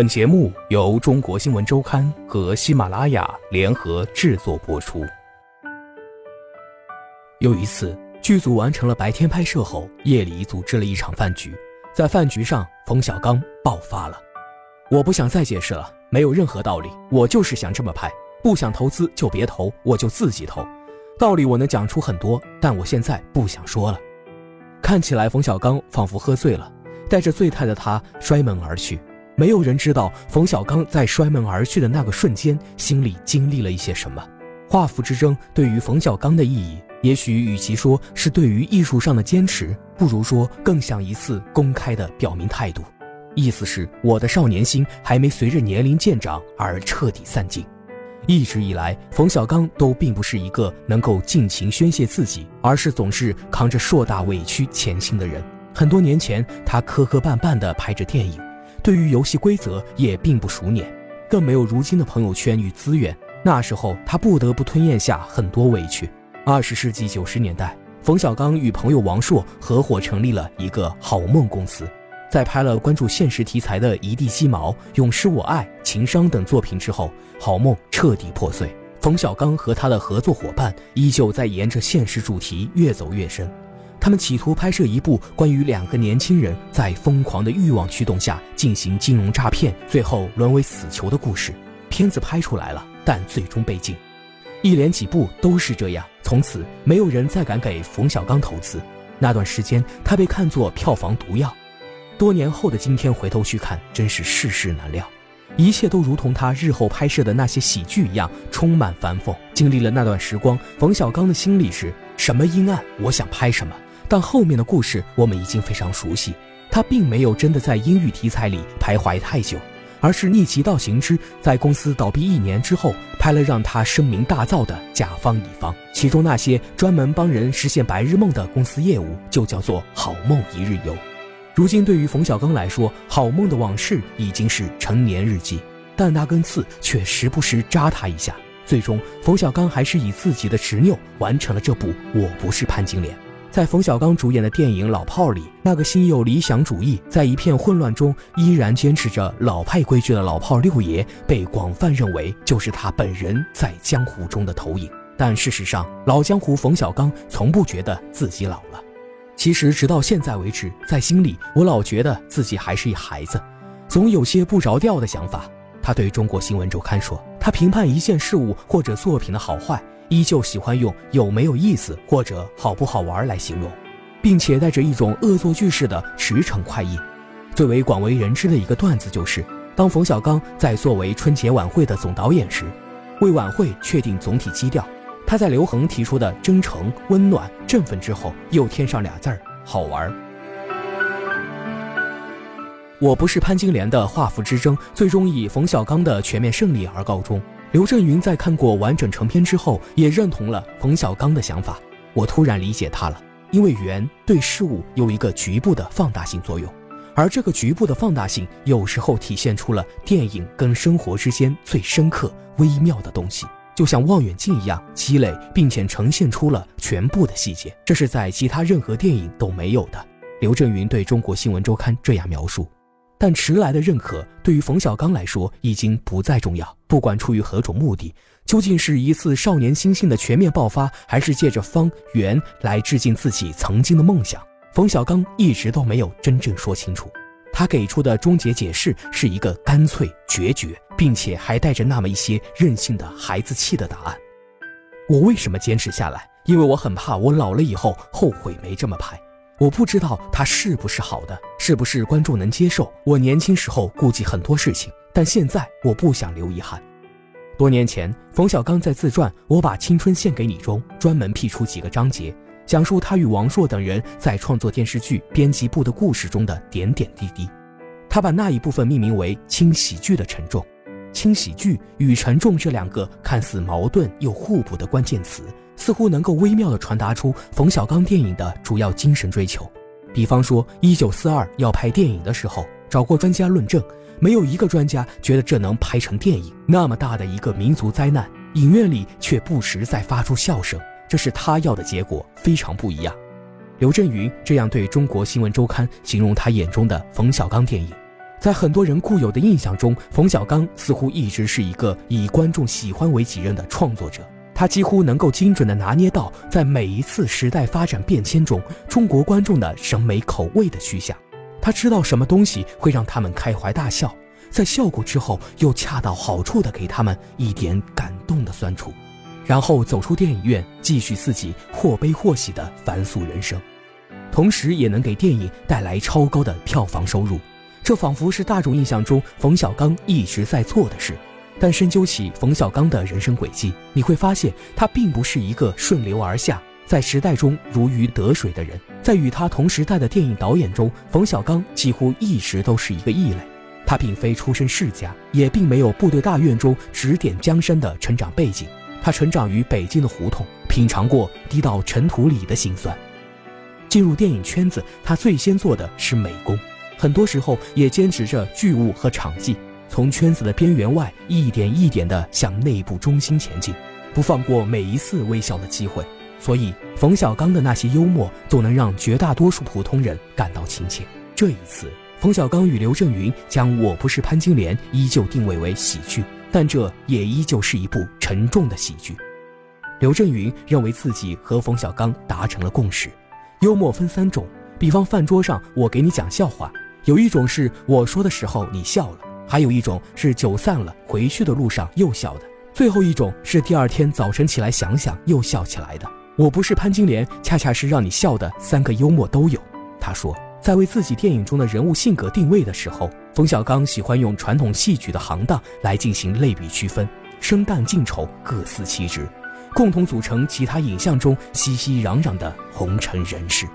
本节目由中国新闻周刊和喜马拉雅联合制作播出。有一次，剧组完成了白天拍摄后，夜里组织了一场饭局。在饭局上，冯小刚爆发了：“我不想再解释了，没有任何道理，我就是想这么拍。不想投资就别投，我就自己投。道理我能讲出很多，但我现在不想说了。”看起来，冯小刚仿佛喝醉了，带着醉态的他摔门而去。没有人知道冯小刚在摔门而去的那个瞬间，心里经历了一些什么。画符之争对于冯小刚的意义，也许与其说是对于艺术上的坚持，不如说更像一次公开的表明态度。意思是我的少年心还没随着年龄渐长而彻底散尽。一直以来，冯小刚都并不是一个能够尽情宣泄自己，而是总是扛着硕大委屈前行的人。很多年前，他磕磕绊绊地拍着电影。对于游戏规则也并不熟稔，更没有如今的朋友圈与资源。那时候他不得不吞咽下很多委屈。二十世纪九十年代，冯小刚与朋友王朔合伙成立了一个好梦公司。在拍了关注现实题材的《一地鸡毛》《永失我爱》《情商》等作品之后，好梦彻底破碎。冯小刚和他的合作伙伴依旧在沿着现实主题越走越深。他们企图拍摄一部关于两个年轻人在疯狂的欲望驱动下进行金融诈骗，最后沦为死囚的故事。片子拍出来了，但最终被禁。一连几部都是这样，从此没有人再敢给冯小刚投资。那段时间，他被看作票房毒药。多年后的今天回头去看，真是世事难料。一切都如同他日后拍摄的那些喜剧一样，充满反讽。经历了那段时光，冯小刚的心里是什么阴暗，我想拍什么。但后面的故事我们已经非常熟悉，他并没有真的在阴郁题材里徘徊太久，而是逆其道行之，在公司倒闭一年之后，拍了让他声名大噪的《甲方乙方》，其中那些专门帮人实现白日梦的公司业务就叫做《好梦一日游》。如今对于冯小刚来说，《好梦的往事》已经是成年日记，但那根刺却时不时扎他一下。最终，冯小刚还是以自己的执拗完成了这部《我不是潘金莲》。在冯小刚主演的电影《老炮儿》里，那个心有理想主义，在一片混乱中依然坚持着老派规矩的老炮六爷，被广泛认为就是他本人在江湖中的投影。但事实上，老江湖冯小刚从不觉得自己老了。其实，直到现在为止，在心里我老觉得自己还是一孩子，总有些不着调的想法。他对中国新闻周刊说：“他评判一件事物或者作品的好坏。”依旧喜欢用有没有意思或者好不好玩来形容，并且带着一种恶作剧式的驰骋快意。最为广为人知的一个段子就是，当冯小刚在作为春节晚会的总导演时，为晚会确定总体基调，他在刘恒提出的真诚、温暖、振奋之后，又添上俩字儿“好玩”。我不是潘金莲的画幅之争，最终以冯小刚的全面胜利而告终。刘震云在看过完整成片之后，也认同了冯小刚的想法。我突然理解他了，因为圆对事物有一个局部的放大性作用，而这个局部的放大性有时候体现出了电影跟生活之间最深刻、微妙的东西，就像望远镜一样积累，并且呈现出了全部的细节，这是在其他任何电影都没有的。刘震云对中国新闻周刊这样描述。但迟来的认可对于冯小刚来说已经不再重要。不管出于何种目的，究竟是一次少年心性的全面爆发，还是借着方圆来致敬自己曾经的梦想，冯小刚一直都没有真正说清楚。他给出的终结解释是一个干脆决绝，并且还带着那么一些任性的孩子气的答案。我为什么坚持下来？因为我很怕我老了以后后悔没这么拍。我不知道它是不是好的，是不是观众能接受。我年轻时候顾忌很多事情，但现在我不想留遗憾。多年前，冯小刚在自传《我把青春献给你》中专门辟出几个章节，讲述他与王朔等人在创作电视剧《编辑部》的故事中的点点滴滴。他把那一部分命名为“轻喜剧的沉重”。轻喜剧与沉重这两个看似矛盾又互补的关键词。似乎能够微妙地传达出冯小刚电影的主要精神追求，比方说，一九四二要拍电影的时候，找过专家论证，没有一个专家觉得这能拍成电影。那么大的一个民族灾难，影院里却不时在发出笑声，这是他要的结果，非常不一样。刘震云这样对中国新闻周刊形容他眼中的冯小刚电影：在很多人固有的印象中，冯小刚似乎一直是一个以观众喜欢为己任的创作者。他几乎能够精准地拿捏到，在每一次时代发展变迁中，中国观众的审美口味的趋向。他知道什么东西会让他们开怀大笑，在笑过之后，又恰到好处地给他们一点感动的酸楚，然后走出电影院，继续自己或悲或喜的凡俗人生，同时也能给电影带来超高的票房收入。这仿佛是大众印象中冯小刚一直在做的事，但深究起冯小刚的人生轨迹，你会发现他并不是一个顺流而下，在时代中如鱼得水的人。在与他同时代的电影导演中，冯小刚几乎一直都是一个异类。他并非出身世家，也并没有部队大院中指点江山的成长背景。他成长于北京的胡同，品尝过滴到尘土里的辛酸。进入电影圈子，他最先做的是美工。很多时候也坚持着剧务和场记，从圈子的边缘外一点一点地向内部中心前进，不放过每一次微笑的机会。所以，冯小刚的那些幽默总能让绝大多数普通人感到亲切。这一次，冯小刚与刘震云将《我不是潘金莲》依旧定位为喜剧，但这也依旧是一部沉重的喜剧。刘震云认为自己和冯小刚达成了共识，幽默分三种，比方饭桌上我给你讲笑话。有一种是我说的时候你笑了，还有一种是酒散了回去的路上又笑的，最后一种是第二天早晨起来想想又笑起来的。我不是潘金莲，恰恰是让你笑的三个幽默都有。他说，在为自己电影中的人物性格定位的时候，冯小刚喜欢用传统戏曲的行当来进行类比区分，生旦净丑各司其职，共同组成其他影像中熙熙攘攘的红尘人世。